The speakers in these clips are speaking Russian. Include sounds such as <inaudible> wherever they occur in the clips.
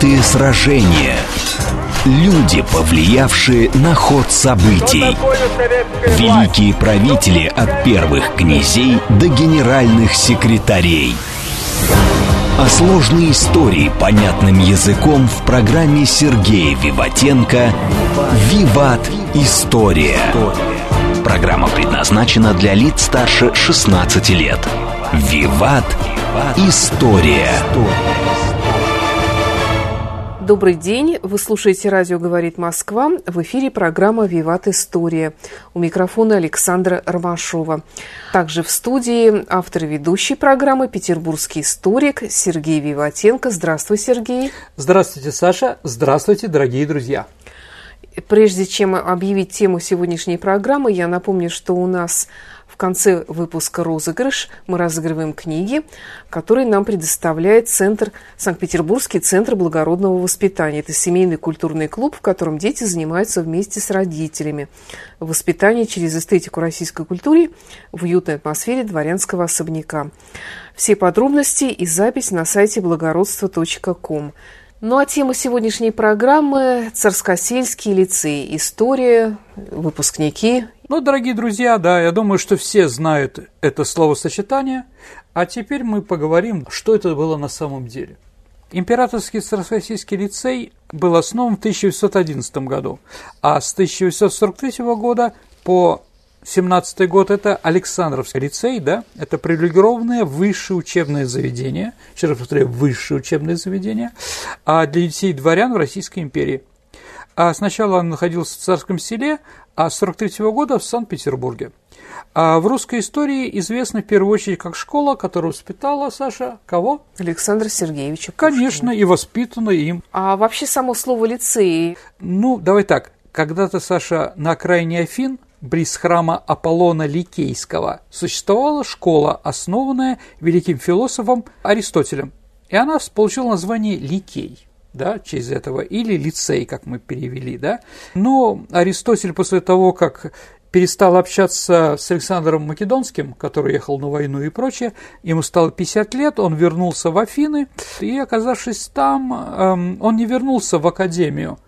знаменитые сражения. Люди, повлиявшие на ход событий. Великие правители от первых князей до генеральных секретарей. А сложные истории понятным языком в программе Сергея Виватенко «Виват. История». Программа предназначена для лиц старше 16 лет. «Виват. История». Добрый день. Вы слушаете «Радио говорит Москва». В эфире программа «Виват История». У микрофона Александра Ромашова. Также в студии автор и ведущий программы петербургский историк Сергей Виватенко. Здравствуй, Сергей. Здравствуйте, Саша. Здравствуйте, дорогие друзья. Прежде чем объявить тему сегодняшней программы, я напомню, что у нас конце выпуска «Розыгрыш» мы разыгрываем книги, которые нам предоставляет Центр, Санкт-Петербургский Центр благородного воспитания. Это семейный культурный клуб, в котором дети занимаются вместе с родителями. Воспитание через эстетику российской культуры в уютной атмосфере дворянского особняка. Все подробности и запись на сайте благородство.ком. Ну а тема сегодняшней программы – Царскосельский лицей. История, выпускники. Ну, дорогие друзья, да, я думаю, что все знают это словосочетание. А теперь мы поговорим, что это было на самом деле. Императорский Царскосельский лицей был основан в 1911 году, а с 1943 года по 17 год – это Александровский лицей, да, это привилегированное высшее учебное заведение, еще раз повторяю, высшее учебное заведение, а для детей дворян в Российской империи. А сначала он находился в Царском селе, а с 43 года в Санкт-Петербурге. А в русской истории известна в первую очередь как школа, которая воспитала, Саша, кого? Александра Сергеевича Конечно, и воспитана им. А вообще само слово «лицей»? Ну, давай так, когда-то, Саша, на окраине Афин – близ храма Аполлона Ликейского существовала школа, основанная великим философом Аристотелем. И она получила название Ликей да, через этого, или лицей, как мы перевели, да. Но Аристотель после того, как перестал общаться с Александром Македонским, который ехал на войну и прочее, ему стало 50 лет, он вернулся в Афины, и, оказавшись там, эм, он не вернулся в академию,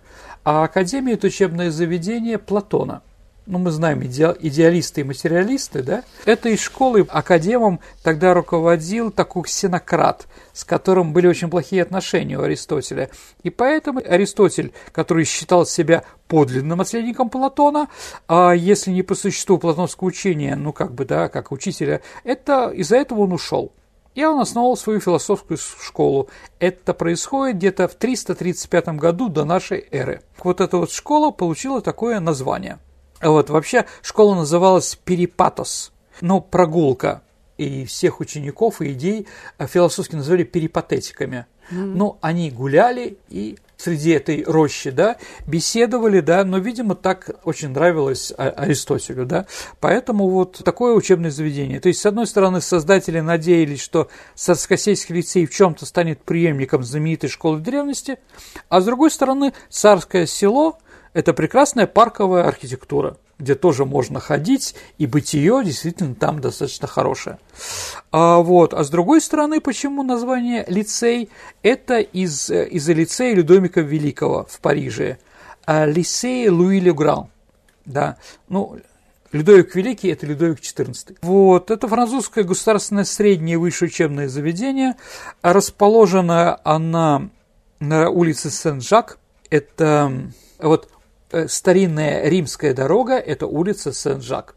а академия – это учебное заведение Платона – ну, мы знаем, иде, идеалисты и материалисты, да, этой школой академом тогда руководил такой ксенократ, с которым были очень плохие отношения у Аристотеля. И поэтому Аристотель, который считал себя подлинным наследником Платона, а если не по существу платоновского учения, ну, как бы, да, как учителя, это из-за этого он ушел. И он основал свою философскую школу. Это происходит где-то в 335 году до нашей эры. Вот эта вот школа получила такое название – вот, вообще школа называлась Перипатос, ну, прогулка. И всех учеников и идей философски называли перипатетиками. Mm-hmm. Ну, они гуляли и среди этой рощи, да, беседовали, да, но, видимо, так очень нравилось а, Аристотелю, да, поэтому вот такое учебное заведение. То есть, с одной стороны, создатели надеялись, что Царскосельский лицей в чем-то станет преемником знаменитой школы древности, а с другой стороны, Царское село – это прекрасная парковая архитектура, где тоже можно ходить, и бытие действительно там достаточно хорошее. А, вот. а с другой стороны, почему название лицей? Это из, из-за лицея Людомика Великого в Париже. А, лицей Луи Легран. Да, ну, Людовик Великий – это Людовик XIV. Вот, это французское государственное среднее высшее учебное заведение. Расположена она на улице Сен-Жак. Это вот Э, старинная римская дорога – это улица Сен-Жак.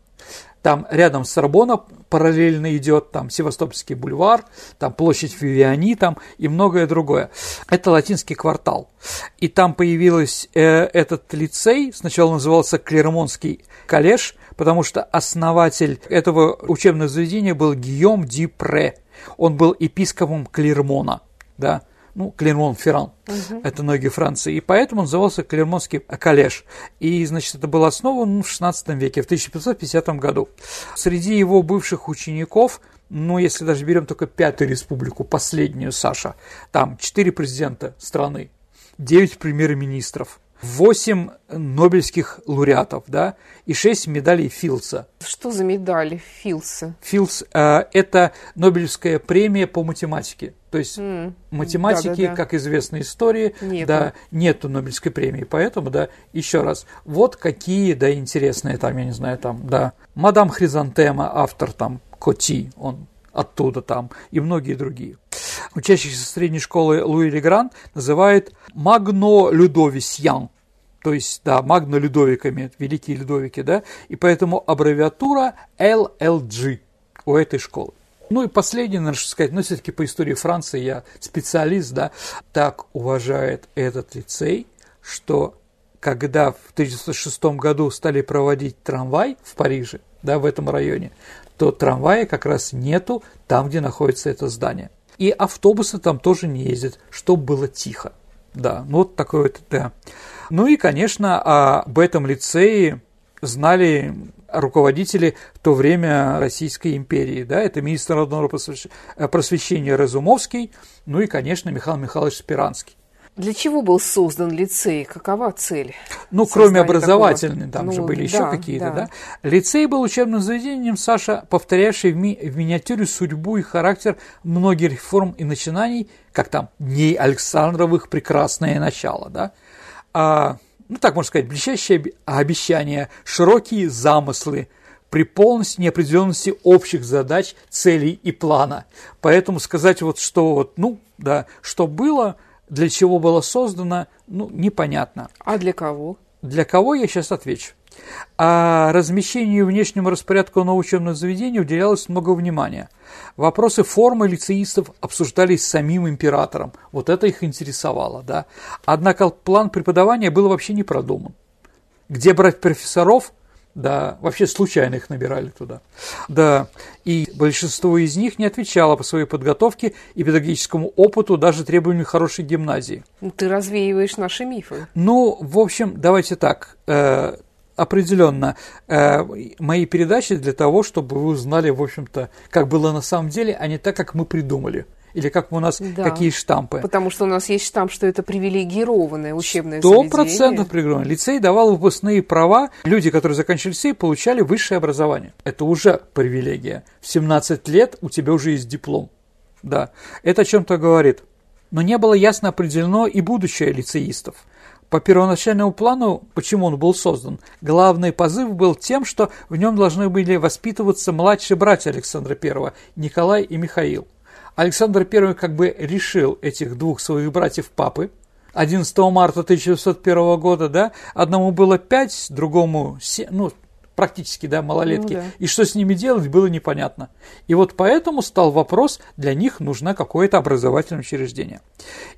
Там рядом с Сорбона параллельно идет там Севастопольский бульвар, там площадь Вивиани там и многое другое. Это латинский квартал. И там появился э, этот лицей, сначала назывался Клермонский коллеж, потому что основатель этого учебного заведения был Гийом Дипре. Он был епископом Клермона. Да? Ну, Клермон-Ферран, угу. это ноги Франции, и поэтому он назывался Клермонский коллеж. И, значит, это было основано в XVI веке, в 1550 году. Среди его бывших учеников, ну, если даже берем только Пятую Республику, последнюю, Саша, там четыре президента страны, девять премьер-министров, восемь нобелевских лауреатов, да, и шесть медалей Филдса. Что за медали Филдса? Филдс э, – это Нобелевская премия по математике. То есть mm. математики, да, да, да. как известно истории, нету. да, нету Нобелевской премии. Поэтому, да, еще раз, вот какие, да, интересные там, я не знаю, там, да, мадам Хризантема, автор там Коти, он оттуда там, и многие другие. Учащихся средней школы Луи Легран называют Магно Людовисьян, то есть, да, Магно Людовиками, великие Людовики, да, и поэтому аббревиатура LLG у этой школы. Ну и последнее, надо сказать, но ну, все-таки по истории Франции я специалист, да, так уважает этот лицей, что когда в 1906 году стали проводить трамвай в Париже, да, в этом районе, то трамвая как раз нету там, где находится это здание. И автобусы там тоже не ездят, чтобы было тихо. Да, ну вот такой вот, да. Ну и, конечно, об этом лицее знали руководители в то время Российской империи. Да, это министр народного просвещения Разумовский, ну и, конечно, Михаил Михайлович Спиранский. Для чего был создан лицей? Какова цель? Ну, кроме образовательной, там ну, же были да, еще какие-то, да. да. Лицей был учебным заведением, Саша, повторявший в, ми- в миниатюре судьбу и характер многих реформ и начинаний, как там Дней Александровых прекрасное начало, да. А, ну, так можно сказать, блестящие обещания, широкие замыслы, при полности неопределенности общих задач, целей и плана. Поэтому сказать вот, что вот, ну, да, что было, для чего было создано, ну, непонятно. А для кого? Для кого, я сейчас отвечу. А размещению и внешнему распорядку нового учебного заведения уделялось много внимания. Вопросы формы лицеистов обсуждались самим императором. Вот это их интересовало, да. Однако план преподавания был вообще не продуман. Где брать профессоров – да, вообще случайно их набирали туда. Да, и большинство из них не отвечало по своей подготовке и педагогическому опыту даже требованию хорошей гимназии. Ну, ты развеиваешь наши мифы. Ну, в общем, давайте так. Э, определенно э, мои передачи для того, чтобы вы узнали, в общем-то, как было на самом деле, а не так, как мы придумали или как у нас да, какие штампы. Потому что у нас есть штамп, что это привилегированное учебное Сто процентов привилегированное. Лицей давал выпускные права. Люди, которые заканчивали лицей, получали высшее образование. Это уже привилегия. В 17 лет у тебя уже есть диплом. Да, это о чем-то говорит. Но не было ясно определено и будущее лицеистов. По первоначальному плану, почему он был создан, главный позыв был тем, что в нем должны были воспитываться младшие братья Александра I, Николай и Михаил. Александр I как бы решил этих двух своих братьев папы. 11 марта 1901 года, да, одному было 5, другому 7, ну, практически, да, малолетки. Ну, да. И что с ними делать, было непонятно. И вот поэтому стал вопрос, для них нужно какое-то образовательное учреждение.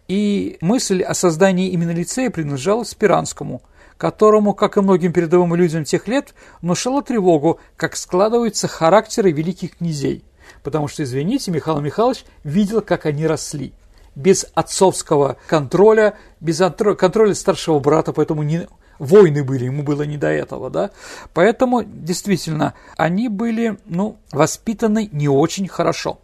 И мысль о создании именно лицея принадлежала Спиранскому, которому, как и многим передовым людям тех лет, внушала тревогу, как складываются характеры великих князей – Потому что, извините, Михаил Михайлович видел, как они росли. Без отцовского контроля, без контроля старшего брата, поэтому не, войны были, ему было не до этого, да. Поэтому, действительно, они были, ну, воспитаны не очень хорошо.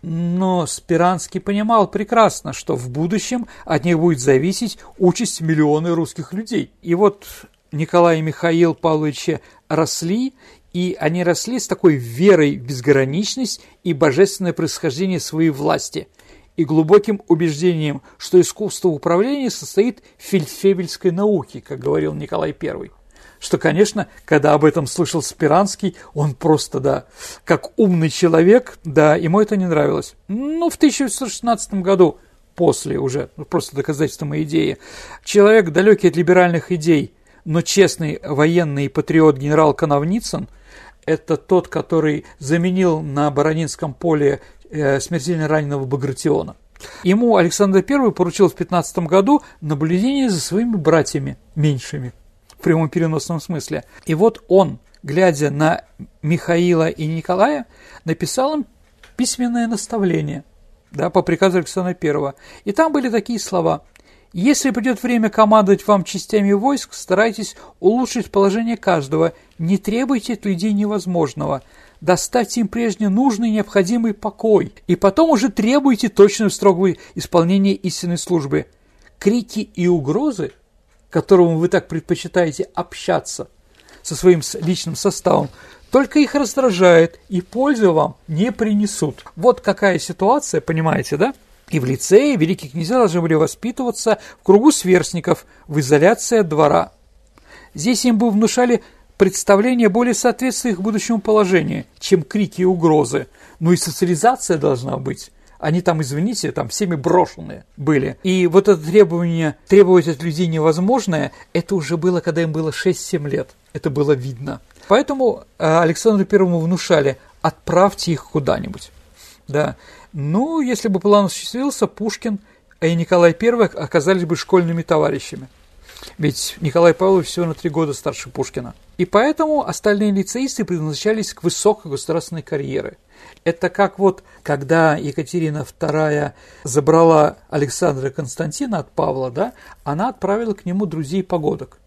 Но Спиранский понимал прекрасно, что в будущем от них будет зависеть участь миллионы русских людей. И вот Николай и Михаил Павловичи росли, и они росли с такой верой в безграничность и божественное происхождение своей власти и глубоким убеждением, что искусство управления состоит в фельдфебельской науке, как говорил Николай I. Что, конечно, когда об этом слышал Спиранский, он просто, да, как умный человек, да, ему это не нравилось. Ну, в 1916 году, после уже, ну, просто доказательство моей идеи, человек, далекий от либеральных идей, но честный военный патриот генерал Коновницын – это тот, который заменил на Баранинском поле э, смертельно раненого Багратиона. Ему Александр I поручил в 15 году наблюдение за своими братьями меньшими, в прямом переносном смысле. И вот он, глядя на Михаила и Николая, написал им письменное наставление да, по приказу Александра I. И там были такие слова – если придет время командовать вам частями войск, старайтесь улучшить положение каждого, не требуйте от людей невозможного, доставьте им прежде нужный необходимый покой, и потом уже требуйте точного строгого исполнения истинной службы. Крики и угрозы которому вы так предпочитаете общаться со своим личным составом, только их раздражает и пользу вам не принесут. Вот какая ситуация, понимаете, да? И в лицее великие князья должны были воспитываться в кругу сверстников, в изоляции от двора. Здесь им бы внушали представление более соответствующих их будущему положению, чем крики и угрозы. Ну и социализация должна быть. Они там, извините, там всеми брошенные были. И вот это требование, требовать от людей невозможное, это уже было, когда им было 6-7 лет. Это было видно. Поэтому э, Александру Первому внушали, отправьте их куда-нибудь. Да. Ну, если бы план осуществился, Пушкин и Николай I оказались бы школьными товарищами. Ведь Николай Павлович всего на три года старше Пушкина. И поэтому остальные лицеисты предназначались к высокой государственной карьере. Это как вот, когда Екатерина II забрала Александра Константина от Павла, да, она отправила к нему друзей погодок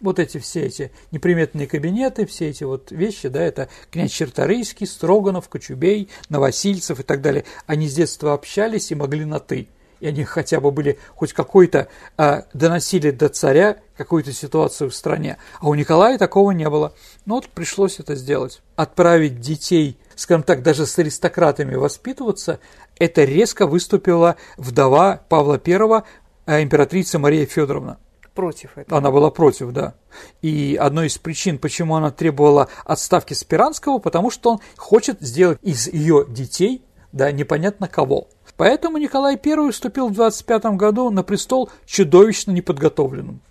вот эти все эти неприметные кабинеты, все эти вот вещи, да, это князь Черторийский, Строганов, Кочубей, Новосильцев и так далее, они с детства общались и могли на «ты». И они хотя бы были хоть какой-то, а, доносили до царя какую-то ситуацию в стране. А у Николая такого не было. Ну вот пришлось это сделать. Отправить детей, скажем так, даже с аристократами воспитываться, это резко выступила вдова Павла I, а, императрица Мария Федоровна против этого. Она была против, да. И одной из причин, почему она требовала отставки Спиранского, потому что он хочет сделать из ее детей, да, непонятно кого. Поэтому Николай I вступил в 25 году на престол чудовищно неподготовленным.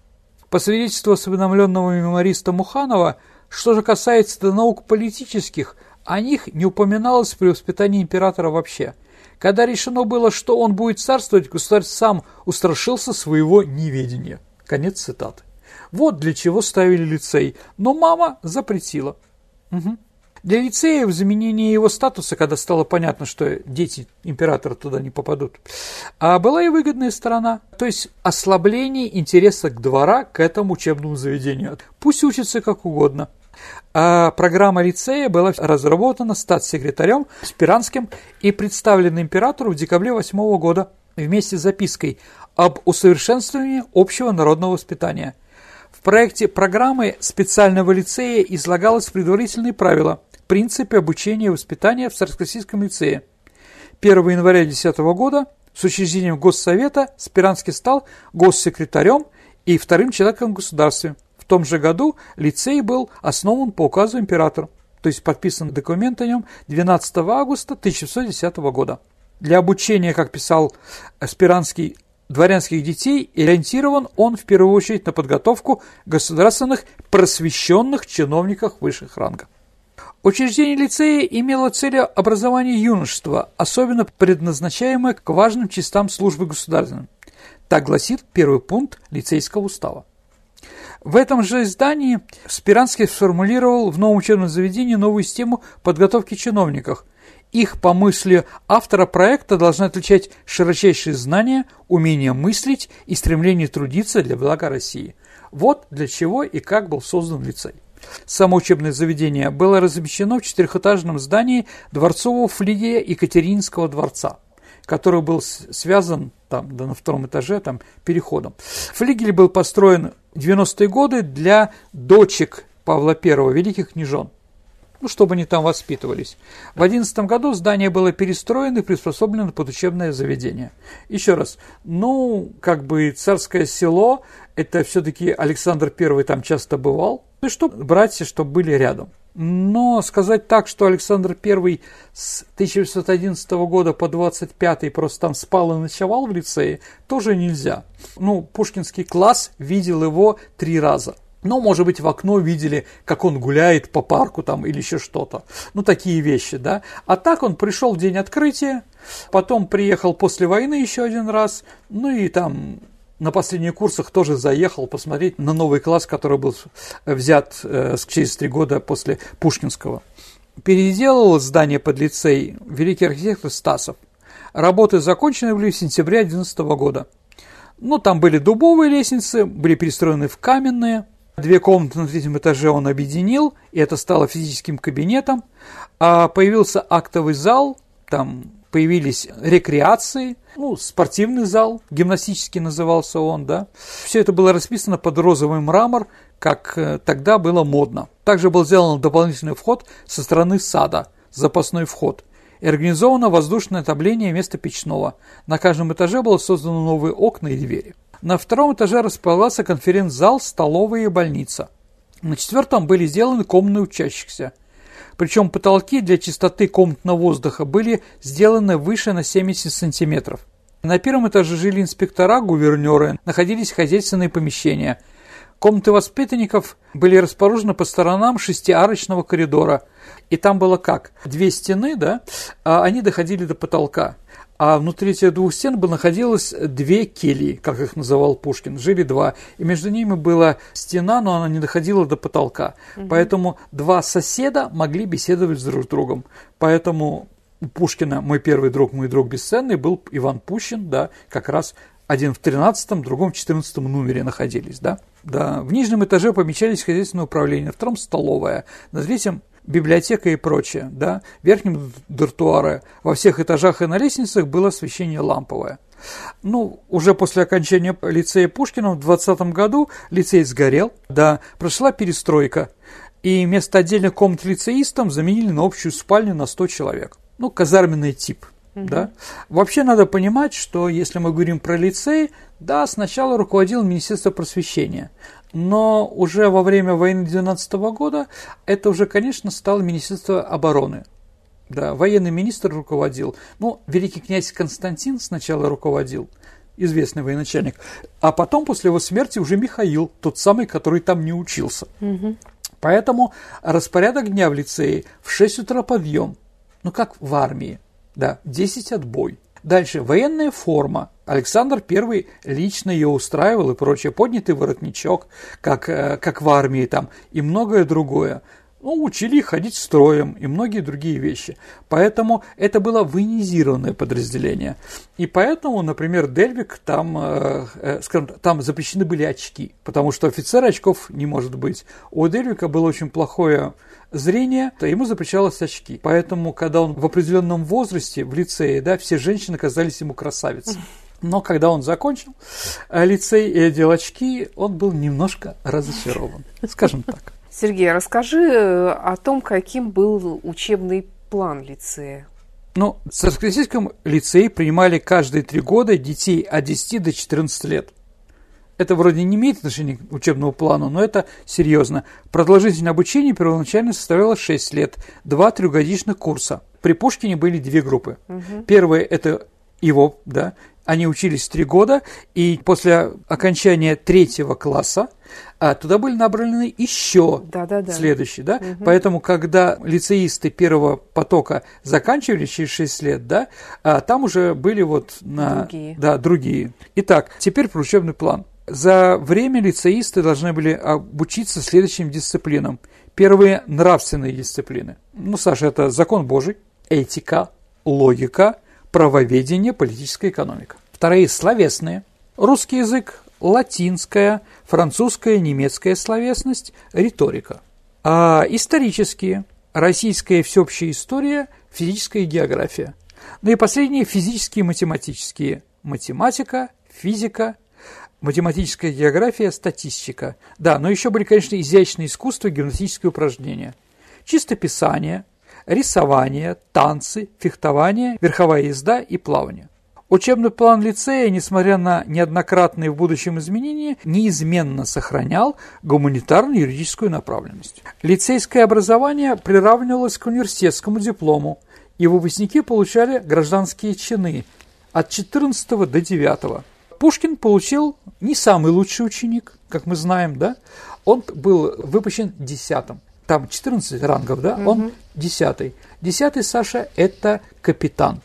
По свидетельству осведомленного мемориста Муханова, что же касается до наук политических, о них не упоминалось при воспитании императора вообще. Когда решено было, что он будет царствовать, государь сам устрашился своего неведения. Конец цитаты. Вот для чего ставили лицей, но мама запретила. Угу. Для лицея в заменении его статуса, когда стало понятно, что дети императора туда не попадут, а была и выгодная сторона, то есть ослабление интереса к двора к этому учебному заведению. Пусть учится как угодно. А программа лицея была разработана статс-секретарем Спиранским и представлена императору в декабре 8 года вместе с запиской об усовершенствовании общего народного воспитания. В проекте программы специального лицея излагалось предварительные правила, принципы обучения и воспитания в Царско-Российском лицее. 1 января 2010 года с учреждением Госсовета Спиранский стал госсекретарем и вторым человеком в государстве. В том же году лицей был основан по указу императора, то есть подписан документ о нем 12 августа 1910 года. Для обучения, как писал Спиранский, дворянских детей и ориентирован он в первую очередь на подготовку государственных просвещенных чиновников высших рангов. Учреждение лицея имело целью образования юношества, особенно предназначаемое к важным частям службы государственной. Так гласит первый пункт лицейского устава. В этом же издании Спиранский сформулировал в новом учебном заведении новую систему подготовки чиновников – их, по мысли автора проекта, должны отличать широчайшие знания, умение мыслить и стремление трудиться для блага России. Вот для чего и как был создан лицей. Само учебное заведение было размещено в четырехэтажном здании дворцового флигеля Екатеринского дворца, который был связан там, да, на втором этаже там, переходом. Флигель был построен в 90-е годы для дочек Павла I, великих княжон ну, чтобы они там воспитывались. В 2011 году здание было перестроено и приспособлено под учебное заведение. Еще раз, ну, как бы царское село, это все-таки Александр I там часто бывал, и что братья, чтобы были рядом. Но сказать так, что Александр I с 1911 года по 25 просто там спал и ночевал в лицее, тоже нельзя. Ну, пушкинский класс видел его три раза – но, может быть, в окно видели, как он гуляет по парку там или еще что-то. Ну, такие вещи, да. А так он пришел в день открытия, потом приехал после войны еще один раз, ну и там на последних курсах тоже заехал посмотреть на новый класс, который был взят э, через три года после Пушкинского. Переделал здание под лицей великий архитектор Стасов. Работы закончены были в сентябре 2011 года. Ну, там были дубовые лестницы, были перестроены в каменные – Две комнаты на третьем этаже он объединил, и это стало физическим кабинетом. А появился актовый зал, там появились рекреации, ну, спортивный зал, гимнастический назывался он, да. Все это было расписано под розовый мрамор, как э, тогда было модно. Также был сделан дополнительный вход со стороны сада, запасной вход. И организовано воздушное отопление вместо печного. На каждом этаже было создано новые окна и двери. На втором этаже располагался конференц-зал, столовая и больница. На четвертом были сделаны комнаты учащихся. Причем потолки для чистоты комнатного воздуха были сделаны выше на 70 сантиметров. На первом этаже жили инспектора, гувернеры, находились хозяйственные помещения. Комнаты воспитанников были расположены по сторонам шестиарочного коридора. И там было как? Две стены, да, а они доходили до потолка. А внутри этих двух стен бы находилось две кельи, как их называл Пушкин. Жили два. И между ними была стена, но она не доходила до потолка. Угу. Поэтому два соседа могли беседовать друг с другом. Поэтому у Пушкина «Мой первый друг, мой друг бесценный» был Иван Пущин, да, как раз один в 13 другом в 14 номере находились, да. Да, в нижнем этаже помещались хозяйственное управление, на втором столовая, на третьем библиотека и прочее, да, в верхнем дартуаре, во всех этажах и на лестницах было освещение ламповое. Ну, уже после окончания лицея Пушкина в 20 году лицей сгорел, да, прошла перестройка, и вместо отдельных комнат лицеистам заменили на общую спальню на 100 человек ну, казарменный тип. Угу. Да? Вообще надо понимать, что если мы говорим про лицей, да, сначала руководил Министерство просвещения, но уже во время войны 12 года это уже, конечно, стало Министерство обороны. Да, военный министр руководил. Ну, великий князь Константин сначала руководил, известный военачальник, а потом после его смерти уже Михаил, тот самый, который там не учился. Угу. Поэтому распорядок дня в лицее в 6 утра подъем, ну как в армии, да, 10 отбой. Дальше, военная форма. Александр I лично ее устраивал и прочее. Поднятый воротничок, как, э, как в армии там, и многое другое. Ну, учили ходить строем и многие другие вещи. Поэтому это было военизированное подразделение. И поэтому, например, Дельвик, там, э, э, скажем, там запрещены были очки, потому что офицер очков не может быть. У Дельвика было очень плохое зрение, то ему запрещалось очки. Поэтому, когда он в определенном возрасте, в лицее, да, все женщины казались ему красавицами. Но когда он закончил э, лицей и одел очки, он был немножко разочарован, скажем так. Сергей, расскажи э, о том, каким был учебный план лицея. Ну, в Царскосельском лицее принимали каждые три года детей от 10 до 14 лет это вроде не имеет отношения к учебному плану, но это серьезно. Продолжительность обучения первоначально составляла 6 лет, два трехгодичных курса. При Пушкине были две группы. Угу. Первая – это его, да, они учились три года, и после окончания третьего класса а, туда были набраны еще да, да, да. следующие, да? Угу. Поэтому, когда лицеисты первого потока заканчивали через 6 лет, да, а, там уже были вот на... Другие. Да, другие. Итак, теперь про учебный план. За время лицеисты должны были обучиться следующим дисциплинам. Первые – нравственные дисциплины. Ну, Саша, это закон Божий, этика, логика, правоведение, политическая экономика. Вторые – словесные. Русский язык, латинская, французская, немецкая словесность, риторика. А исторические – российская всеобщая история, физическая география. Ну и последние – физические и математические. Математика, физика, математическая география, статистика. Да, но еще были, конечно, изящные искусства, гимнастические упражнения. Чистописание, рисование, танцы, фехтование, верховая езда и плавание. Учебный план лицея, несмотря на неоднократные в будущем изменения, неизменно сохранял гуманитарную юридическую направленность. Лицейское образование приравнивалось к университетскому диплому, и выпускники получали гражданские чины от 14 до 9. Пушкин получил не самый лучший ученик, как мы знаем, да? Он был выпущен десятым. Там 14 рангов, да? Угу. Он десятый. Десятый, Саша, это капитан,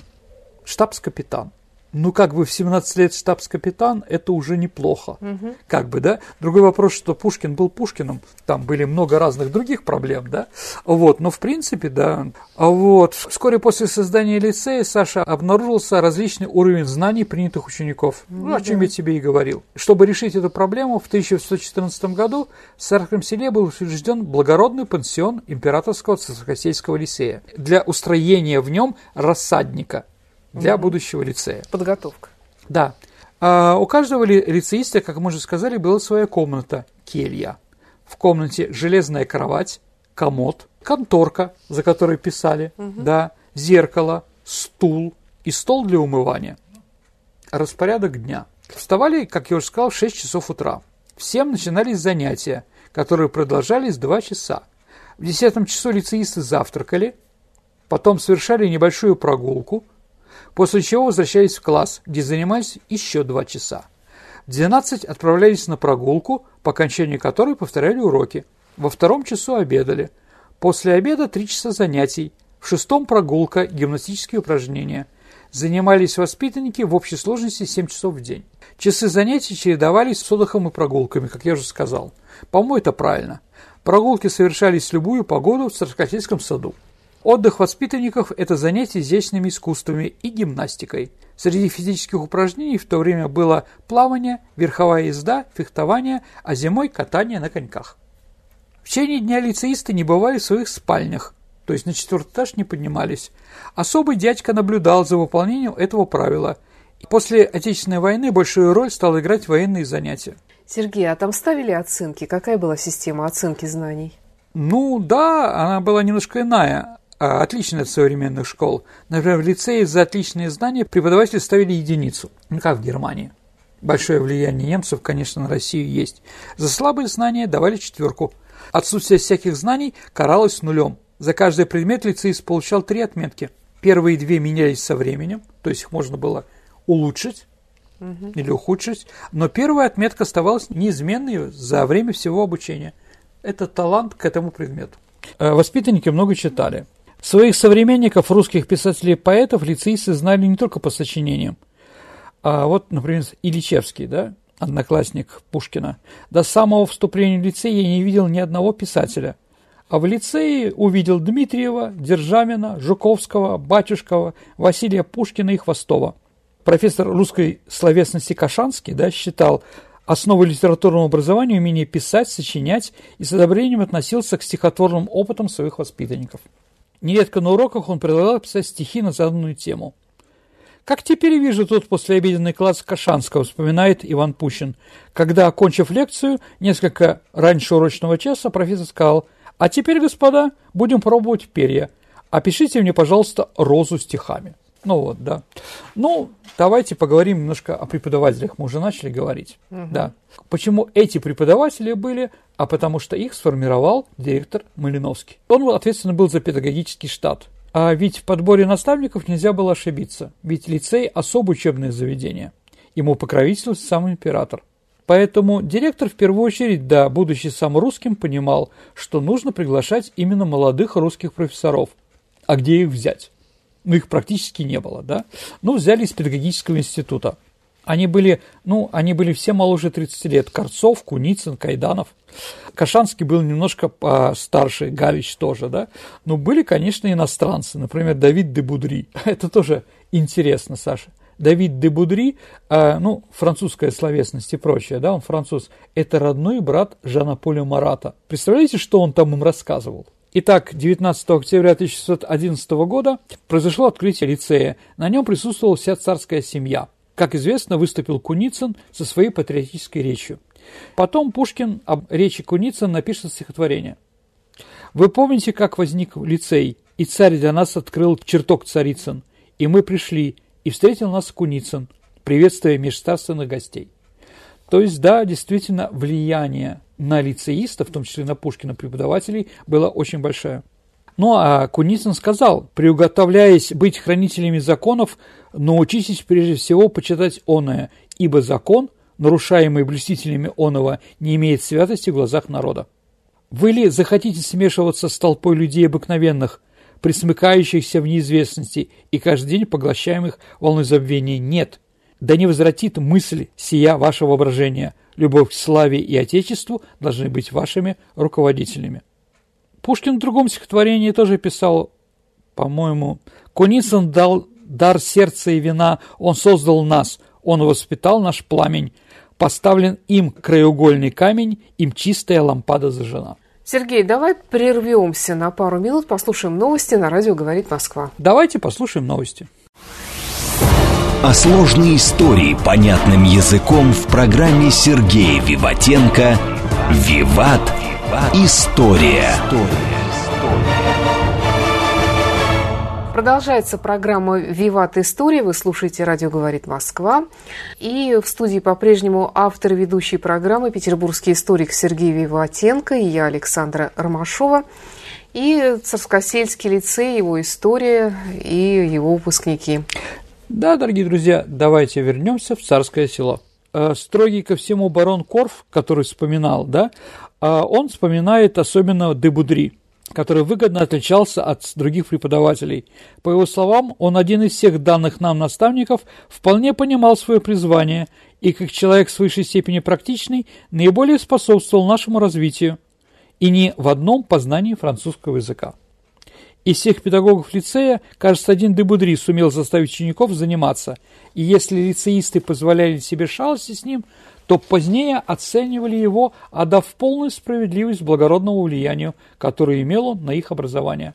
штабс-капитан ну, как бы в 17 лет штабс-капитан, это уже неплохо. Угу. Как бы, да? Другой вопрос, что Пушкин был Пушкиным, там были много разных других проблем, да? Вот, но в принципе, да. А вот, вскоре после создания лицея, Саша, обнаружился различный уровень знаний принятых учеников. Ну, ну о чем да. я тебе и говорил. Чтобы решить эту проблему, в 1914 году в Сарском селе был учрежден благородный пансион императорского царскосельского лицея для устроения в нем рассадника – для будущего лицея. Подготовка. Да. А у каждого лицеиста, как мы уже сказали, была своя комната, келья. В комнате железная кровать, комод, конторка, за которой писали, угу. да, зеркало, стул и стол для умывания. Распорядок дня. Вставали, как я уже сказал, в 6 часов утра. Всем начинались занятия, которые продолжались 2 часа. В 10 часу лицеисты завтракали, потом совершали небольшую прогулку, после чего возвращались в класс, где занимались еще 2 часа. В 12 отправлялись на прогулку, по окончании которой повторяли уроки. Во втором часу обедали. После обеда 3 часа занятий. В шестом прогулка, гимнастические упражнения. Занимались воспитанники в общей сложности 7 часов в день. Часы занятий чередовались с отдыхом и прогулками, как я уже сказал. По-моему, это правильно. Прогулки совершались в любую погоду в Царскосельском саду. Отдых воспитанников – это занятие изящными искусствами и гимнастикой. Среди физических упражнений в то время было плавание, верховая езда, фехтование, а зимой – катание на коньках. В течение дня лицеисты не бывали в своих спальнях, то есть на четвертый этаж не поднимались. Особый дядька наблюдал за выполнением этого правила – После Отечественной войны большую роль стал играть военные занятия. Сергей, а там ставили оценки? Какая была система оценки знаний? Ну да, она была немножко иная, а, отличная от современных школ. Например, в лицее за отличные знания преподаватели ставили единицу, ну как в Германии. Большое влияние немцев, конечно, на Россию есть. За слабые знания давали четверку. Отсутствие всяких знаний каралось нулем. За каждый предмет лицеист получал три отметки. Первые две менялись со временем, то есть их можно было улучшить угу. или ухудшить, но первая отметка оставалась неизменной за время всего обучения. Это талант к этому предмету. Э, воспитанники много читали. Своих современников, русских писателей и поэтов, лицеисты знали не только по сочинениям. А вот, например, Ильичевский, да, одноклассник Пушкина. До самого вступления в лицей я не видел ни одного писателя. А в лицее увидел Дмитриева, Державина, Жуковского, Батюшкова, Василия Пушкина и Хвостова – профессор русской словесности Кашанский да, считал основой литературного образования умение писать, сочинять и с одобрением относился к стихотворным опытам своих воспитанников. Нередко на уроках он предлагал писать стихи на заданную тему. Как теперь вижу тут послеобеденный класс Кашанского, вспоминает Иван Пущин. Когда, окончив лекцию, несколько раньше урочного часа, профессор сказал, «А теперь, господа, будем пробовать перья. Опишите мне, пожалуйста, розу стихами». Ну вот, да. Ну, давайте поговорим немножко о преподавателях. Мы уже начали говорить. Угу. Да. Почему эти преподаватели были? А потому что их сформировал директор Малиновский. Он ответственно был за педагогический штат. А ведь в подборе наставников нельзя было ошибиться. Ведь лицей – особое учебное заведение. Ему покровительствует сам император. Поэтому директор в первую очередь, да, будучи сам русским, понимал, что нужно приглашать именно молодых русских профессоров. А где их взять? Ну, их практически не было, да, ну, взяли из педагогического института. Они были, ну, они были все моложе 30 лет. Корцов, Куницын, Кайданов. Кашанский был немножко старше, Галич тоже, да. Но были, конечно, иностранцы. Например, Давид де Будри. <laughs> Это тоже интересно, Саша. Давид де Будри, э, ну, французская словесность и прочее, да, он француз, это родной брат Жана Поля Марата. Представляете, что он там им рассказывал? Итак, 19 октября 1611 года произошло открытие лицея. На нем присутствовала вся царская семья. Как известно, выступил Куницын со своей патриотической речью. Потом Пушкин об речи Куницына напишет стихотворение. «Вы помните, как возник лицей, и царь для нас открыл чертог царицын, и мы пришли, и встретил нас Куницын, приветствуя межстарственных гостей». То есть, да, действительно, влияние на лицеистов, в том числе на Пушкина преподавателей, была очень большая. Ну а Куницын сказал, приуготовляясь быть хранителями законов, научитесь прежде всего почитать оное, ибо закон, нарушаемый блюстителями оного, не имеет святости в глазах народа. Вы ли захотите смешиваться с толпой людей обыкновенных, присмыкающихся в неизвестности и каждый день поглощаемых волной забвения? Нет. Да не возвратит мысль сия вашего воображения – любовь к славе и отечеству должны быть вашими руководителями. Пушкин в другом стихотворении тоже писал, по-моему, «Куницын дал дар сердца и вина, он создал нас, он воспитал наш пламень, поставлен им краеугольный камень, им чистая лампада зажжена». Сергей, давай прервемся на пару минут, послушаем новости на радио «Говорит Москва». Давайте послушаем новости. А сложные истории понятным языком в программе Сергея Виватенко «Виват. История». Продолжается программа «Виват История». Вы слушаете «Радио говорит Москва». И в студии по-прежнему автор ведущей программы петербургский историк Сергей Виватенко и я, Александра Ромашова. И Царскосельский лицей, его история и его выпускники. Да, дорогие друзья, давайте вернемся в Царское село. Э, строгий ко всему барон Корф, который вспоминал, да, э, он вспоминает особенно Дебудри, который выгодно отличался от других преподавателей. По его словам, он один из всех данных нам наставников вполне понимал свое призвание и, как человек с высшей степени практичный, наиболее способствовал нашему развитию и не в одном познании французского языка. Из всех педагогов лицея, кажется, один Дебудри сумел заставить учеников заниматься, и если лицеисты позволяли себе шалости с ним, то позднее оценивали его, отдав полную справедливость благородному влиянию, которое имел он на их образование.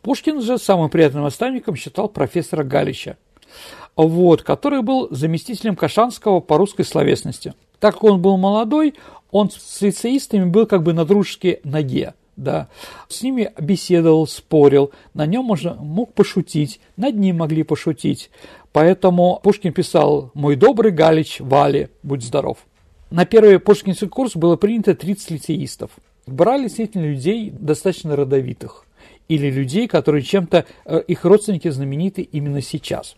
Пушкин же самым приятным наставником считал профессора Галича, вот, который был заместителем Кашанского по русской словесности. Так как он был молодой, он с лицеистами был как бы на дружеской ноге да, с ними беседовал, спорил, на нем можно, мог пошутить, над ним могли пошутить. Поэтому Пушкин писал «Мой добрый Галич, Вали, будь здоров». На первый пушкинский курс было принято 30 лицеистов. Брали действительно людей достаточно родовитых или людей, которые чем-то, э, их родственники знамениты именно сейчас.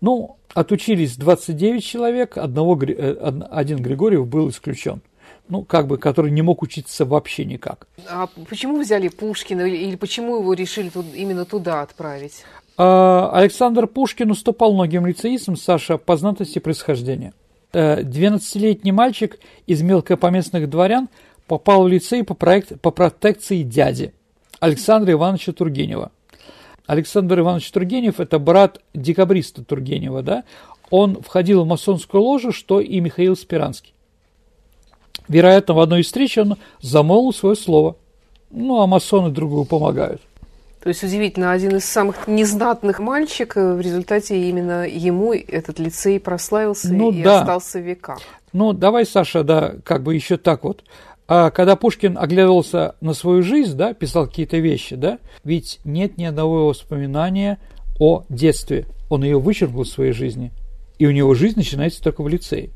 Ну, отучились 29 человек, одного, э, один Григорьев был исключен – ну, как бы, который не мог учиться вообще никак. А почему взяли Пушкина или почему его решили тут, именно туда отправить? А, Александр Пушкин уступал многим лицеистам, Саша, по знатности происхождения. 12-летний э, мальчик из мелкопоместных дворян попал в лицей по, проект, по протекции дяди Александра Ивановича Тургенева. Александр Иванович Тургенев – это брат декабриста Тургенева, да? Он входил в масонскую ложу, что и Михаил Спиранский. Вероятно, в одной из встреч он замолвил свое слово. Ну, а масоны другу помогают. То есть удивительно, один из самых незнатных мальчик, э, в результате именно ему этот лицей прославился ну, и да. остался в веках. Ну, давай, Саша, да, как бы еще так вот. А когда Пушкин оглядывался на свою жизнь, да, писал какие-то вещи, да, ведь нет ни одного воспоминания о детстве. Он ее вычеркнул в своей жизни. И у него жизнь начинается только в лицее.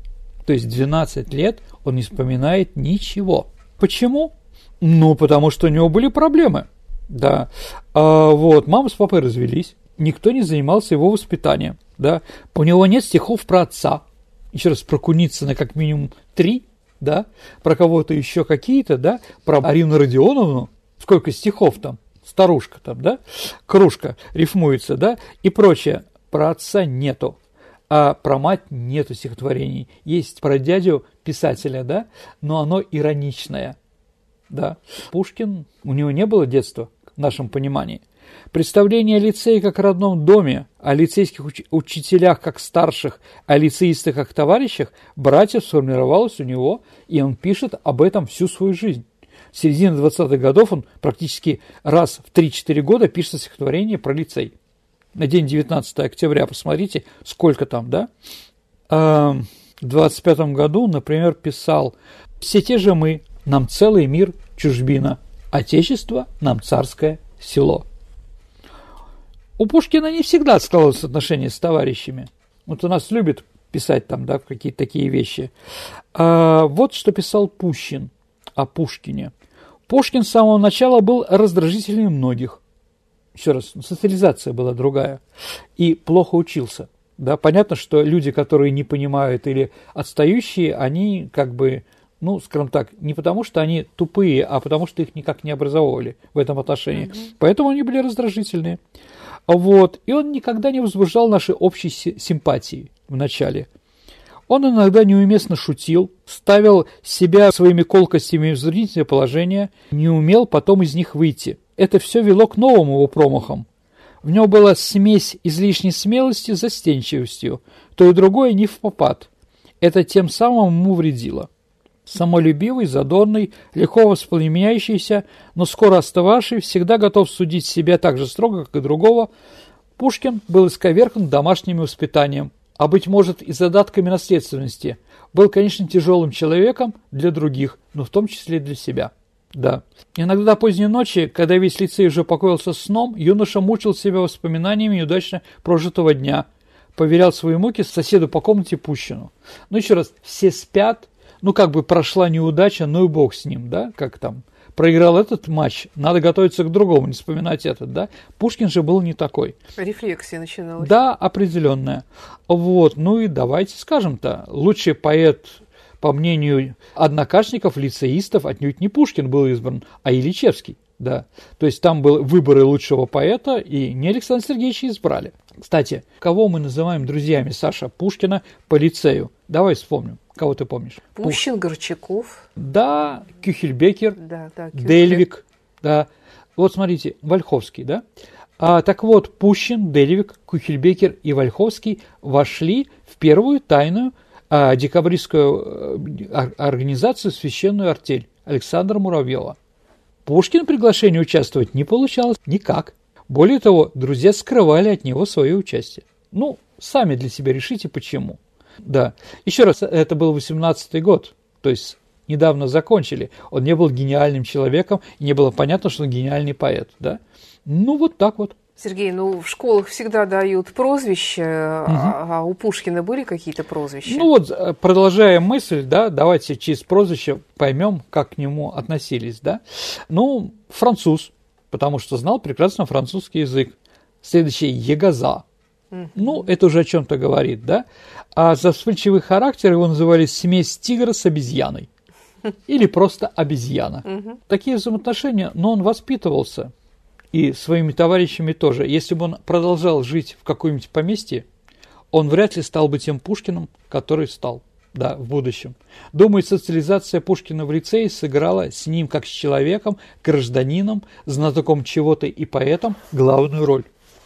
То есть 12 лет он не вспоминает ничего. Почему? Ну, потому что у него были проблемы. Да. А, вот, мама с папой развелись. Никто не занимался его воспитанием. Да. У него нет стихов про отца. Еще раз, про Куницына как минимум три. Да. Про кого-то еще какие-то, да. Про Арину Родионовну. Сколько стихов там? Старушка там, да? Кружка рифмуется, да? И прочее. Про отца нету а про мать нету стихотворений. Есть про дядю писателя, да, но оно ироничное, да. Пушкин, у него не было детства, в нашем понимании. Представление о лицее как о родном доме, о лицейских уч- учителях как старших, о лицеистах как товарищах, братьев сформировалось у него, и он пишет об этом всю свою жизнь. В середине 20-х годов он практически раз в 3-4 года пишет стихотворение про лицей на день 19 октября, посмотрите, сколько там, да? В 25 году, например, писал «Все те же мы, нам целый мир чужбина, Отечество нам царское село». У Пушкина не всегда складываются отношения с товарищами. Вот у нас любят писать там, да, какие-то такие вещи. А вот что писал Пущин о Пушкине. Пушкин с самого начала был раздражительным многих – еще раз, социализация была другая, и плохо учился. Да, понятно, что люди, которые не понимают или отстающие, они как бы, ну, скажем так, не потому что они тупые, а потому что их никак не образовывали в этом отношении. Mm-hmm. Поэтому они были раздражительные. Вот. И он никогда не возбуждал наши общие симпатии в начале. Он иногда неуместно шутил, ставил себя своими колкостями в затруднительное положение, не умел потом из них выйти – это все вело к новым его промахам. В нем была смесь излишней смелости с застенчивостью, то и другое не в попад. Это тем самым ему вредило. Самолюбивый, задорный, легко воспламеняющийся, но скоро остывавший, всегда готов судить себя так же строго, как и другого, Пушкин был исковеркан домашним воспитанием, а быть может и задатками наследственности, был, конечно, тяжелым человеком для других, но в том числе и для себя. Да. Иногда поздней ночи, когда весь лицей уже покоился сном, юноша мучил себя воспоминаниями неудачно прожитого дня, поверял свои муки соседу по комнате Пущину. Ну, еще раз, все спят, ну, как бы прошла неудача, ну и бог с ним, да, как там проиграл этот матч, надо готовиться к другому, не вспоминать этот, да. Пушкин же был не такой. Рефлексия начиналась. Да, определенная. Вот, ну и давайте скажем-то, лучший поэт по мнению однокашников, лицеистов, отнюдь не Пушкин был избран, а Ильичевский. Да, то есть там был выборы лучшего поэта, и не Александра Сергеевича избрали. Кстати, кого мы называем друзьями Саша Пушкина по лицею? Давай вспомним. Кого ты помнишь? Пущин, Пуш... Горчаков. Да, Кюхельбекер, да, да, Дельвик. Да. Вот смотрите, Вольховский, да? А, так вот, Пущин, Дельвик, Кюхельбекер и Вольховский вошли в первую тайную а, декабристскую а, организацию «Священную артель» Александра Муравьева. Пушкин приглашение участвовать не получалось никак. Более того, друзья скрывали от него свое участие. Ну, сами для себя решите, почему. Да. Еще раз, это был 18-й год, то есть недавно закончили. Он не был гениальным человеком, не было понятно, что он гениальный поэт, да. Ну, вот так вот. Сергей, ну в школах всегда дают прозвища, угу. а у Пушкина были какие-то прозвища? Ну вот, э, продолжая мысль, да, давайте через прозвище поймем, как к нему относились, да. Ну, француз, потому что знал прекрасно французский язык. Следующий – Егоза. Ну, это уже о чем-то говорит, да? А за вспыльчивый характер его называли смесь тигра с обезьяной. Или просто обезьяна. Такие взаимоотношения, но он воспитывался. И своими товарищами тоже. Если бы он продолжал жить в каком-нибудь поместье, он вряд ли стал бы тем Пушкиным, который стал да, в будущем. Думаю, социализация Пушкина в лицее сыграла с ним как с человеком, гражданином, знатоком чего-то и поэтом главную роль.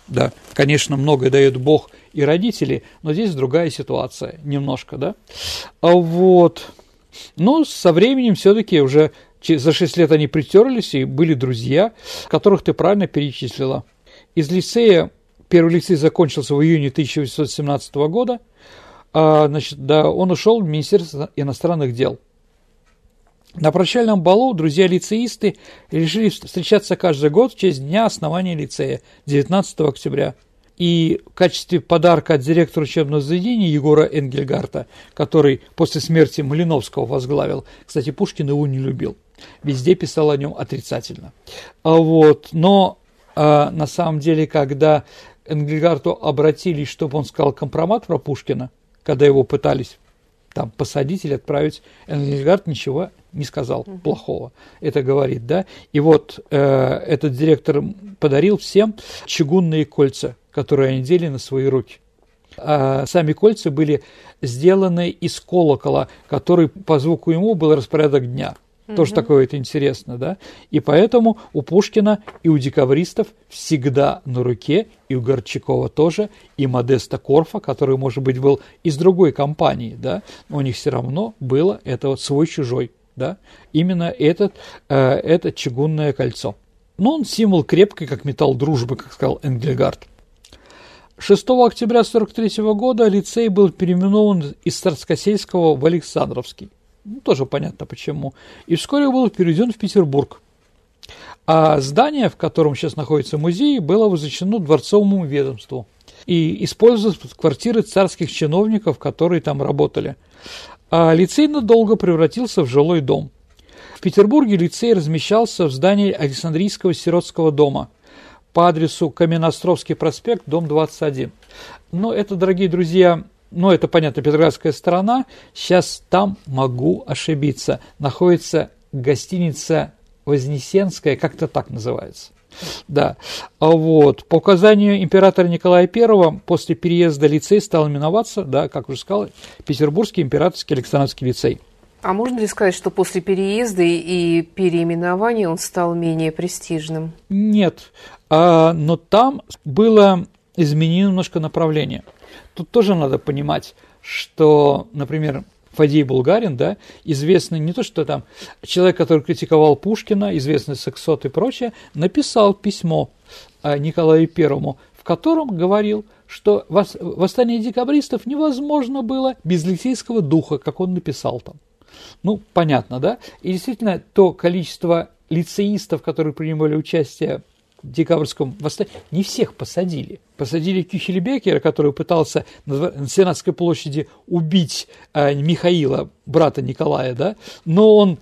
Да, конечно, многое дает Бог и родители, но здесь другая ситуация немножко, да. А вот, но со временем все-таки уже за 6 лет они притерлись и были друзья, которых ты правильно перечислила. Из лицея, первый лицей закончился в июне 1817 года, а, значит, да, он ушел в Министерство иностранных дел – на прощальном балу друзья-лицеисты решили встречаться каждый год в честь дня основания лицея, 19 октября. И в качестве подарка от директора учебного заведения Егора Энгельгарта, который после смерти Малиновского возглавил, кстати, Пушкин его не любил, везде писал о нем отрицательно. А вот, но а, на самом деле, когда Энгельгарту обратились, чтобы он сказал компромат про Пушкина, когда его пытались там посадить или отправить. Энгельгард ничего не сказал плохого. Это говорит, да. И вот э, этот директор подарил всем чугунные кольца, которые они делили на свои руки. А сами кольца были сделаны из колокола, который по звуку ему был распорядок дня. Угу. Тоже такое это интересно, да? И поэтому у Пушкина и у декабристов всегда на руке, и у Горчакова тоже, и Модеста Корфа, который, может быть, был из другой компании, да? Но у них все равно было это вот свой-чужой, да? Именно этот, э, это чугунное кольцо. Но он символ крепкой, как металл дружбы, как сказал Энгельгард. 6 октября 1943 года лицей был переименован из Царскосельского в Александровский. Ну, тоже понятно почему. И вскоре был переведен в Петербург. А здание, в котором сейчас находится музей, было возвращено дворцовому ведомству и использовалось квартиры царских чиновников, которые там работали. А лицей надолго превратился в жилой дом. В Петербурге лицей размещался в здании Александрийского сиротского дома по адресу Каменноостровский проспект, дом 21. Но это, дорогие друзья, ну, это, понятно, Петроградская сторона, сейчас там могу ошибиться, находится гостиница Вознесенская, как-то так называется. Да, а вот, по указанию императора Николая I после переезда лицей стал именоваться, да, как уже сказал, Петербургский императорский Александровский лицей. А можно ли сказать, что после переезда и переименования он стал менее престижным? Нет, а, но там было изменено немножко направление. Тут тоже надо понимать, что, например, Фадей Булгарин, да, известный не то, что там человек, который критиковал Пушкина, известный сексот и прочее, написал письмо Николаю Первому, в котором говорил, что восстание декабристов невозможно было без лицейского духа, как он написал там. Ну, понятно, да? И действительно, то количество лицеистов, которые принимали участие декабрьском восстании, не всех посадили. Посадили Кюхельбекера, который пытался на Сенатской площади убить э, Михаила, брата Николая, да? Но он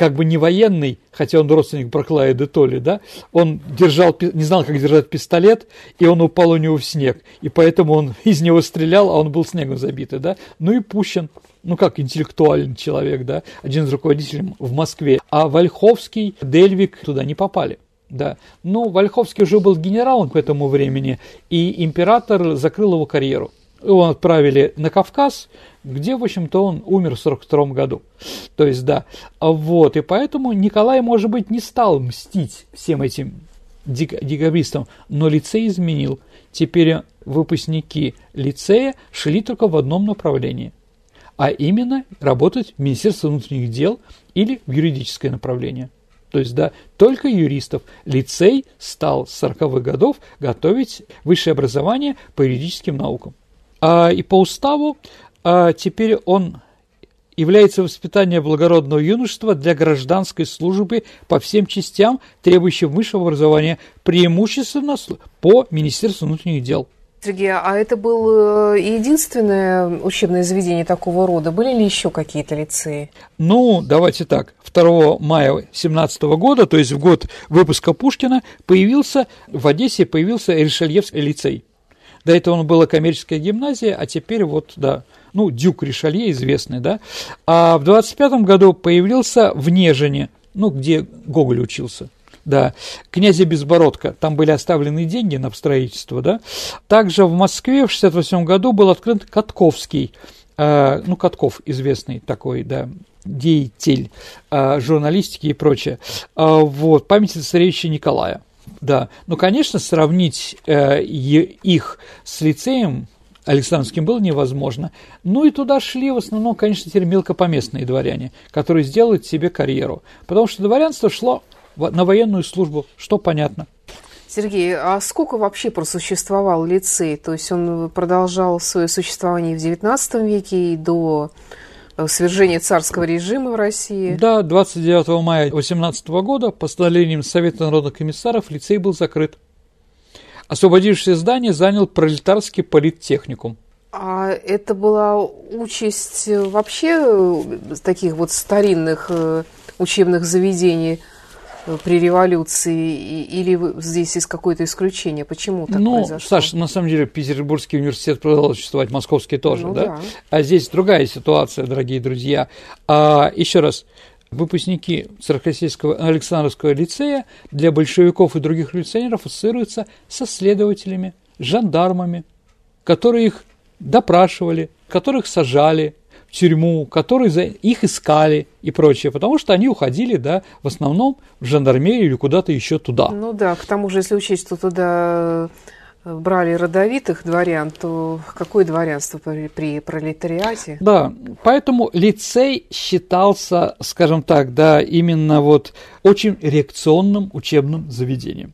как бы не военный, хотя он родственник Браклая де Толли, да, он держал, не знал, как держать пистолет, и он упал у него в снег, и поэтому он <laughs> из него стрелял, а он был снегом забитый, да, ну и Пущин, ну как интеллектуальный человек, да, один из руководителей в Москве, а Вольховский, Дельвик туда не попали. Да. Ну, Вольховский уже был генералом к этому времени, и император закрыл его карьеру. Его отправили на Кавказ, где, в общем-то, он умер в 42 году. То есть, да, вот, и поэтому Николай, может быть, не стал мстить всем этим декабристам, но лицей изменил. Теперь выпускники лицея шли только в одном направлении, а именно работать в Министерство внутренних дел или в юридическое направление. То есть, да, только юристов. Лицей стал с 40-х годов готовить высшее образование по юридическим наукам. А, и по уставу а, теперь он является воспитание благородного юношества для гражданской службы по всем частям, требующим высшего образования, преимущественно по Министерству внутренних дел. Сергей, а это было э, единственное учебное заведение такого рода? Были ли еще какие-то лицеи? Ну, давайте так. 2 мая 17 года, то есть в год выпуска Пушкина, появился в Одессе появился Ришельевский лицей. До этого он была коммерческая гимназия, а теперь вот, да, ну, Дюк Ришалье известный, да. А в 25 году появился в Нежине, ну, где Гоголь учился. Да, князя Безбородка, там были оставлены деньги на строительство, да. Также в Москве в 68 году был открыт Катковский, э, ну, Катков известный такой, да, деятель э, журналистики и прочее. Э, вот, памятница царевича Николая. Да, ну, конечно, сравнить э, их с лицеем Александровским было невозможно. Ну и туда шли в основном, конечно, теперь мелкопоместные дворяне, которые сделают себе карьеру. Потому что дворянство шло на военную службу, что понятно. Сергей, а сколько вообще просуществовал лицей? То есть он продолжал свое существование в XIX веке и до Э, свержение царского режима в России. Да, 29 мая 18 года постановлением Совета народных комиссаров лицей был закрыт. Освободившееся здание занял пролетарский политтехникум. А это была участь вообще э, таких вот старинных э, учебных заведений – при революции, или здесь есть какое-то исключение? Почему так ну, произошло? Саша, на самом деле Петербургский университет продолжал существовать, Московский тоже, ну, да? да? А здесь другая ситуация, дорогие друзья. А, еще раз, выпускники Царскосельского Александровского лицея для большевиков и других революционеров ассоциируются со следователями, жандармами, которые их допрашивали, которых сажали, тюрьму, которые за их искали и прочее, потому что они уходили, да, в основном в жандармерию или куда-то еще туда. Ну да, к тому же, если учесть, что туда э, брали родовитых дворян, то какое дворянство при, при пролетариате? Да, поэтому лицей считался, скажем так, да, именно вот очень реакционным учебным заведением.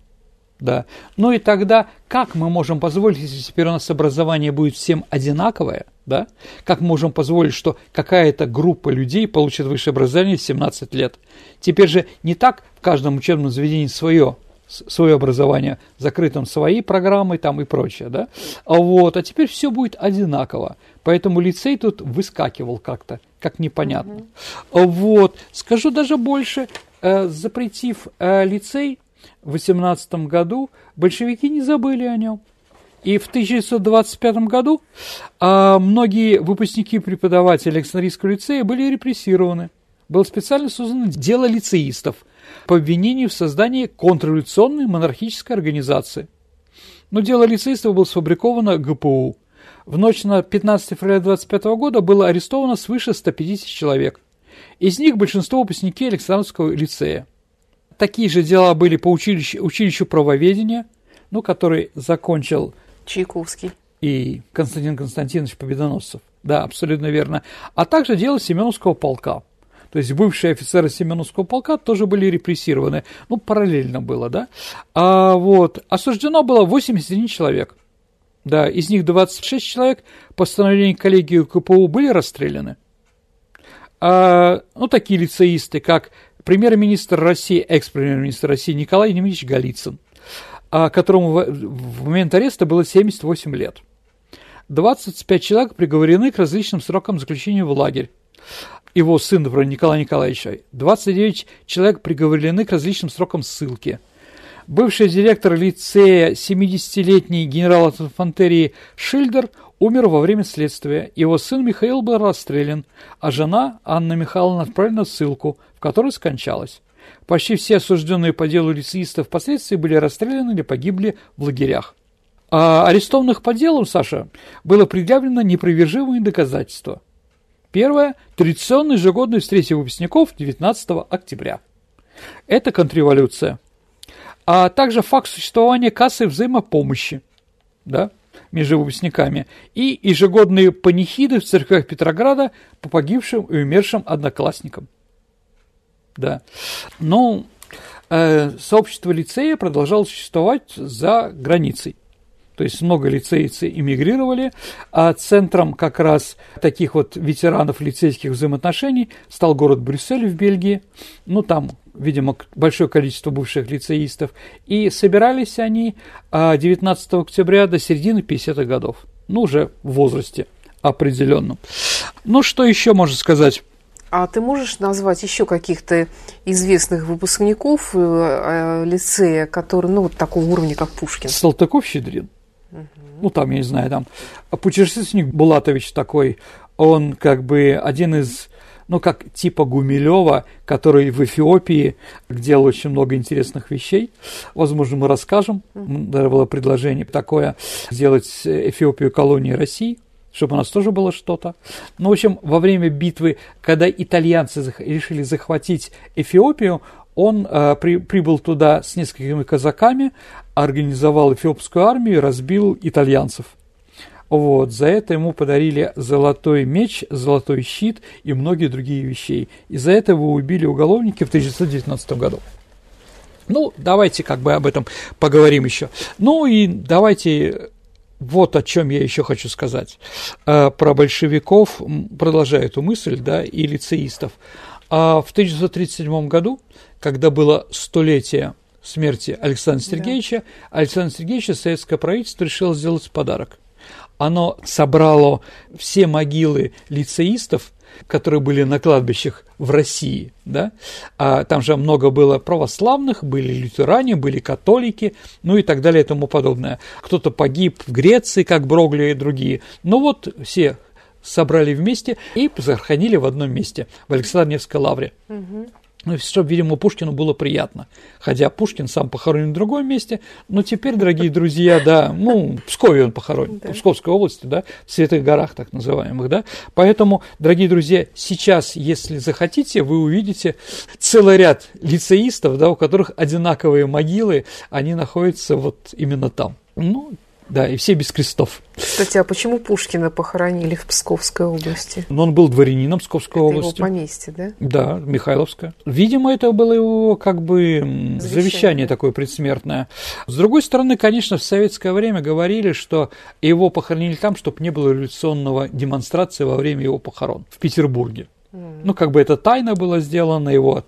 Да. Ну и тогда как мы можем позволить, если теперь у нас образование будет всем одинаковое, да? Как мы можем позволить, что какая-то группа людей получит высшее образование в 17 лет? Теперь же не так в каждом учебном заведении свое, свое образование, закрытым свои программы там и прочее, да? А вот, а теперь все будет одинаково. Поэтому лицей тут выскакивал как-то, как непонятно. Mm-hmm. Вот, скажу даже больше, э, запретив э, лицей 18 году, большевики не забыли о нем. И в 1925 году а, многие выпускники преподавателей Александрийского лицея были репрессированы. Было специально создано дело лицеистов по обвинению в создании контрреволюционной монархической организации. Но дело лицеистов было сфабриковано ГПУ. В ночь на 15 февраля 25 года было арестовано свыше 150 человек. Из них большинство выпускники Александровского лицея. Такие же дела были по училищу, училищу правоведения, ну, который закончил Чайковский. И Константин Константинович Победоносцев. Да, абсолютно верно. А также дело Семеновского полка. То есть бывшие офицеры Семеновского полка тоже были репрессированы. Ну, параллельно было, да. А вот осуждено было 81 человек. Да, из них 26 человек по постановлению коллегии КПУ были расстреляны. А, ну, такие лицеисты, как премьер-министр России, экс-премьер-министр России Николай Немирович Голицын, а, которому в момент ареста было 78 лет. 25 человек приговорены к различным срокам заключения в лагерь. Его сын, например, Николай Николаевич. 29 человек приговорены к различным срокам ссылки. Бывший директор лицея, 70-летний генерал инфантерии Шильдер, умер во время следствия. Его сын Михаил был расстрелян, а жена Анна Михайловна отправлена в ссылку, в которой скончалась. Почти все осужденные по делу лицеистов впоследствии были расстреляны или погибли в лагерях. А арестованных по делу, Саша, было предъявлено непровержимые доказательства. Первое – традиционная ежегодная встреча выпускников 19 октября. Это контрреволюция. А также факт существования кассы взаимопомощи да, между выпускниками и ежегодные панихиды в церквях Петрограда по погибшим и умершим одноклассникам. Да. Но э, сообщество лицея продолжало существовать за границей то есть много лицейцы эмигрировали, а центром как раз таких вот ветеранов лицейских взаимоотношений стал город Брюссель в Бельгии, ну там, видимо, большое количество бывших лицеистов, и собирались они 19 а, октября до середины 50-х годов, ну уже в возрасте определенном. Ну что еще можно сказать? А ты можешь назвать еще каких-то известных выпускников э, э, лицея, которые, ну, вот такого уровня, как Пушкин? Салтыков-Щедрин. Ну, там, я не знаю, там путешественник Булатович такой, он как бы один из ну, как типа Гумилева, который в Эфиопии делал очень много интересных вещей. Возможно, мы расскажем. Даже было предложение такое сделать Эфиопию колонией России чтобы у нас тоже было что-то. Ну, в общем, во время битвы, когда итальянцы решили захватить Эфиопию, он э, при, прибыл туда с несколькими казаками, организовал эфиопскую армию и разбил итальянцев. Вот, за это ему подарили золотой меч, золотой щит и многие другие вещи. И за это его убили уголовники в 1919 году. Ну, давайте как бы об этом поговорим еще. Ну и давайте вот о чем я еще хочу сказать. Э, про большевиков, продолжаю эту мысль, да, и лицеистов. А в 1937 году, когда было столетие смерти Александра Сергеевича, да. Александр Сергеевича советское правительство решило сделать подарок. Оно собрало все могилы лицеистов, которые были на кладбищах в России, да, а там же много было православных, были лютеране, были католики, ну и так далее и тому подобное. Кто-то погиб в Греции, как Брогли и другие. Ну вот все собрали вместе и захоронили в одном месте, в Александровской лавре. Угу. Ну, чтобы, видимо, Пушкину было приятно. Хотя Пушкин сам похоронен в другом месте, но теперь, дорогие друзья, да, ну, в Пскове он похоронен, да. в Псковской области, да, в Святых горах так называемых, да. Поэтому, дорогие друзья, сейчас, если захотите, вы увидите целый ряд лицеистов, да, у которых одинаковые могилы, они находятся вот именно там. Ну, да, и все без крестов. Кстати, а почему Пушкина похоронили в Псковской области? Ну, он был дворянином Псковской это области. его поместье, да? Да, Михайловская. Видимо, это было его как бы завещание, завещание такое предсмертное. С другой стороны, конечно, в советское время говорили, что его похоронили там, чтобы не было революционного демонстрации во время его похорон в Петербурге. Mm. Ну, как бы это тайно было сделано, его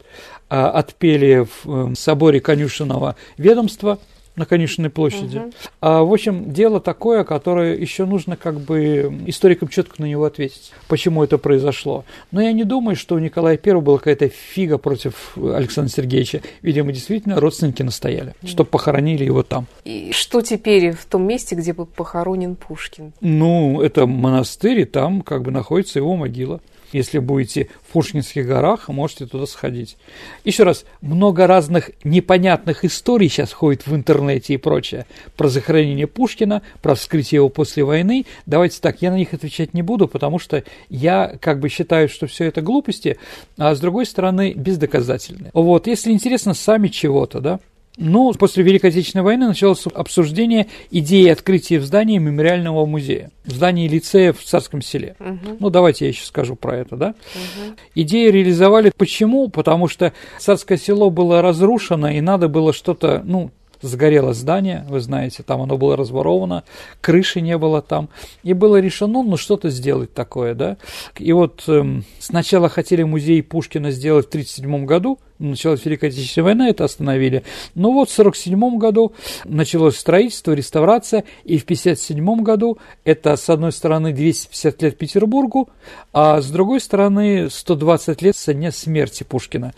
а, отпели в эм, соборе конюшенного ведомства – на Конечной площади. Угу. А, в общем, дело такое, которое еще нужно как бы историкам четко на него ответить, почему это произошло. Но я не думаю, что у Николая I была какая-то фига против Александра Сергеевича. Видимо, действительно родственники настояли, угу. чтобы похоронили его там. И что теперь в том месте, где был похоронен Пушкин? Ну, это монастырь, и там как бы находится его могила. Если будете в Пушкинских горах, можете туда сходить. Еще раз, много разных непонятных историй сейчас ходит в интернете и прочее про захоронение Пушкина, про вскрытие его после войны. Давайте так, я на них отвечать не буду, потому что я как бы считаю, что все это глупости, а с другой стороны бездоказательные. Вот, если интересно сами чего-то, да, Ну, после Великой Отечественной войны началось обсуждение идеи открытия в здании мемориального музея, в здании лицея в Царском селе. Угу. Ну, давайте я еще скажу про это, да? Угу. Идею реализовали почему? Потому что Царское село было разрушено, и надо было что-то, ну, сгорело здание, вы знаете, там оно было разворовано, крыши не было там, и было решено, ну, что-то сделать такое, да. И вот эм, сначала хотели музей Пушкина сделать в 1937 году, началась Великая Отечественная война, это остановили. Но вот в 1947 году началось строительство, реставрация, и в 1957 году это, с одной стороны, 250 лет Петербургу, а с другой стороны, 120 лет со дня смерти Пушкина.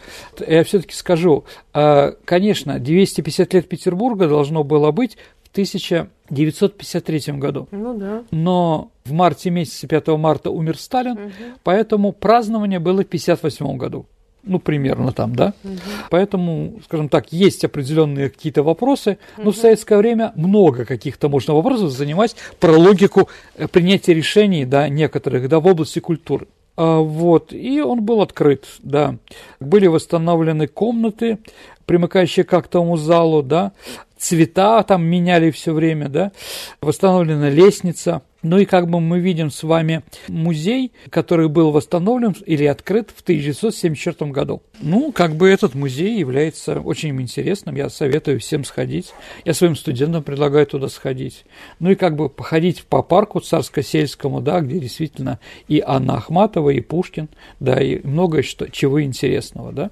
Я все-таки скажу, а, конечно, 250 лет Петербурга должно было быть в 1953 году. Ну да. Но в марте месяце, 5 марта умер Сталин, угу. поэтому празднование было в 1958 году ну, примерно там, да. Угу. Поэтому, скажем так, есть определенные какие-то вопросы, но угу. в советское время много каких-то можно вопросов занимать про логику э, принятия решений, да, некоторых, да, в области культуры. А, вот, и он был открыт, да. Были восстановлены комнаты, примыкающие к актовому залу, да, цвета там меняли все время, да, восстановлена лестница, ну и как бы мы видим с вами музей, который был восстановлен или открыт в 1974 году. Ну, как бы этот музей является очень интересным, я советую всем сходить. Я своим студентам предлагаю туда сходить. Ну и как бы походить по парку Царско-сельскому, да, где действительно и Анна Ахматова, и Пушкин, да, и многое что, чего интересного, да.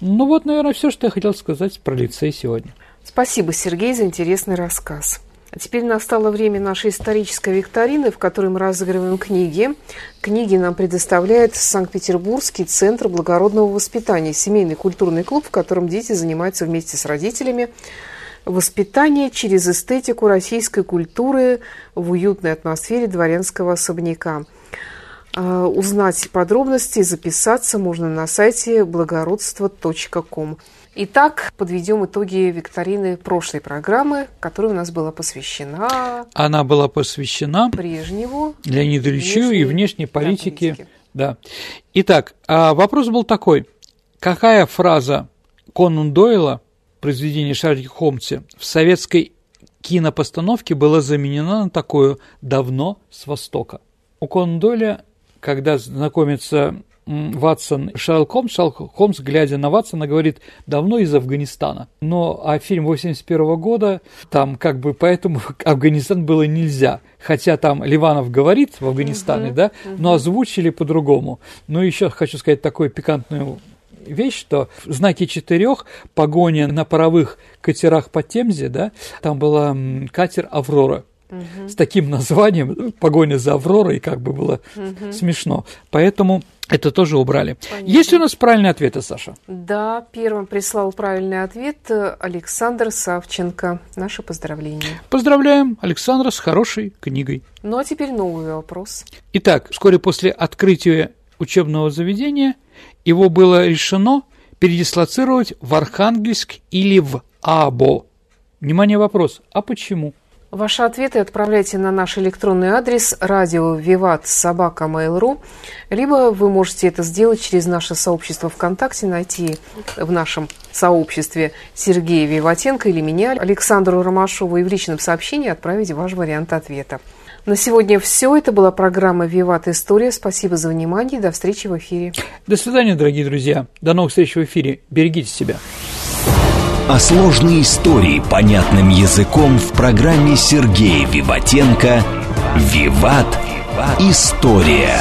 Ну вот, наверное, все, что я хотел сказать про лицей сегодня. Спасибо, Сергей, за интересный рассказ. А теперь настало время нашей исторической викторины, в которой мы разыгрываем книги. Книги нам предоставляет Санкт-Петербургский центр благородного воспитания, семейный культурный клуб, в котором дети занимаются вместе с родителями. Воспитание через эстетику российской культуры в уютной атмосфере дворянского особняка. А, узнать подробности, записаться можно на сайте благородство.ком. Итак, подведем итоги викторины прошлой программы, которая у нас была посвящена... Она была посвящена... Брежневу. Леониду Ильичу и внешней политике. политике. Да. Итак, а вопрос был такой. Какая фраза Конан Дойла, произведение Шарлотта Холмса, в советской кинопостановке была заменена на такую «давно с Востока»? У Конан Дойля, когда знакомится Ватсон Шерлок Холмс, Шерлок Холмс, глядя на Ватсона, говорит, давно из Афганистана. Но а фильм 81 года, там как бы поэтому <laughs> Афганистан было нельзя. Хотя там Ливанов говорит в Афганистане, uh-huh, да, uh-huh. но озвучили по-другому. Но еще хочу сказать такую пикантную вещь, что в знаке четырех погоня на паровых катерах по Темзе, да, там была катер Аврора угу. с таким названием, погоня за Авророй, как бы было угу. смешно. Поэтому это тоже убрали. Понятно. Есть у нас правильные ответы, Саша? Да, первым прислал правильный ответ Александр Савченко. Наше поздравление. Поздравляем Александра с хорошей книгой. Ну а теперь новый вопрос. Итак, вскоре после открытия учебного заведения его было решено передислоцировать в Архангельск или в Або. Внимание, вопрос. А почему? Ваши ответы отправляйте на наш электронный адрес радио Виват Собака Mail.ru, либо вы можете это сделать через наше сообщество ВКонтакте, найти в нашем сообществе Сергея Виватенко или меня, Александру Ромашову, и в личном сообщении отправить ваш вариант ответа. На сегодня все. Это была программа «Виват История». Спасибо за внимание. До встречи в эфире. До свидания, дорогие друзья. До новых встреч в эфире. Берегите себя о сложной истории понятным языком в программе Сергея Виватенко «Виват. История».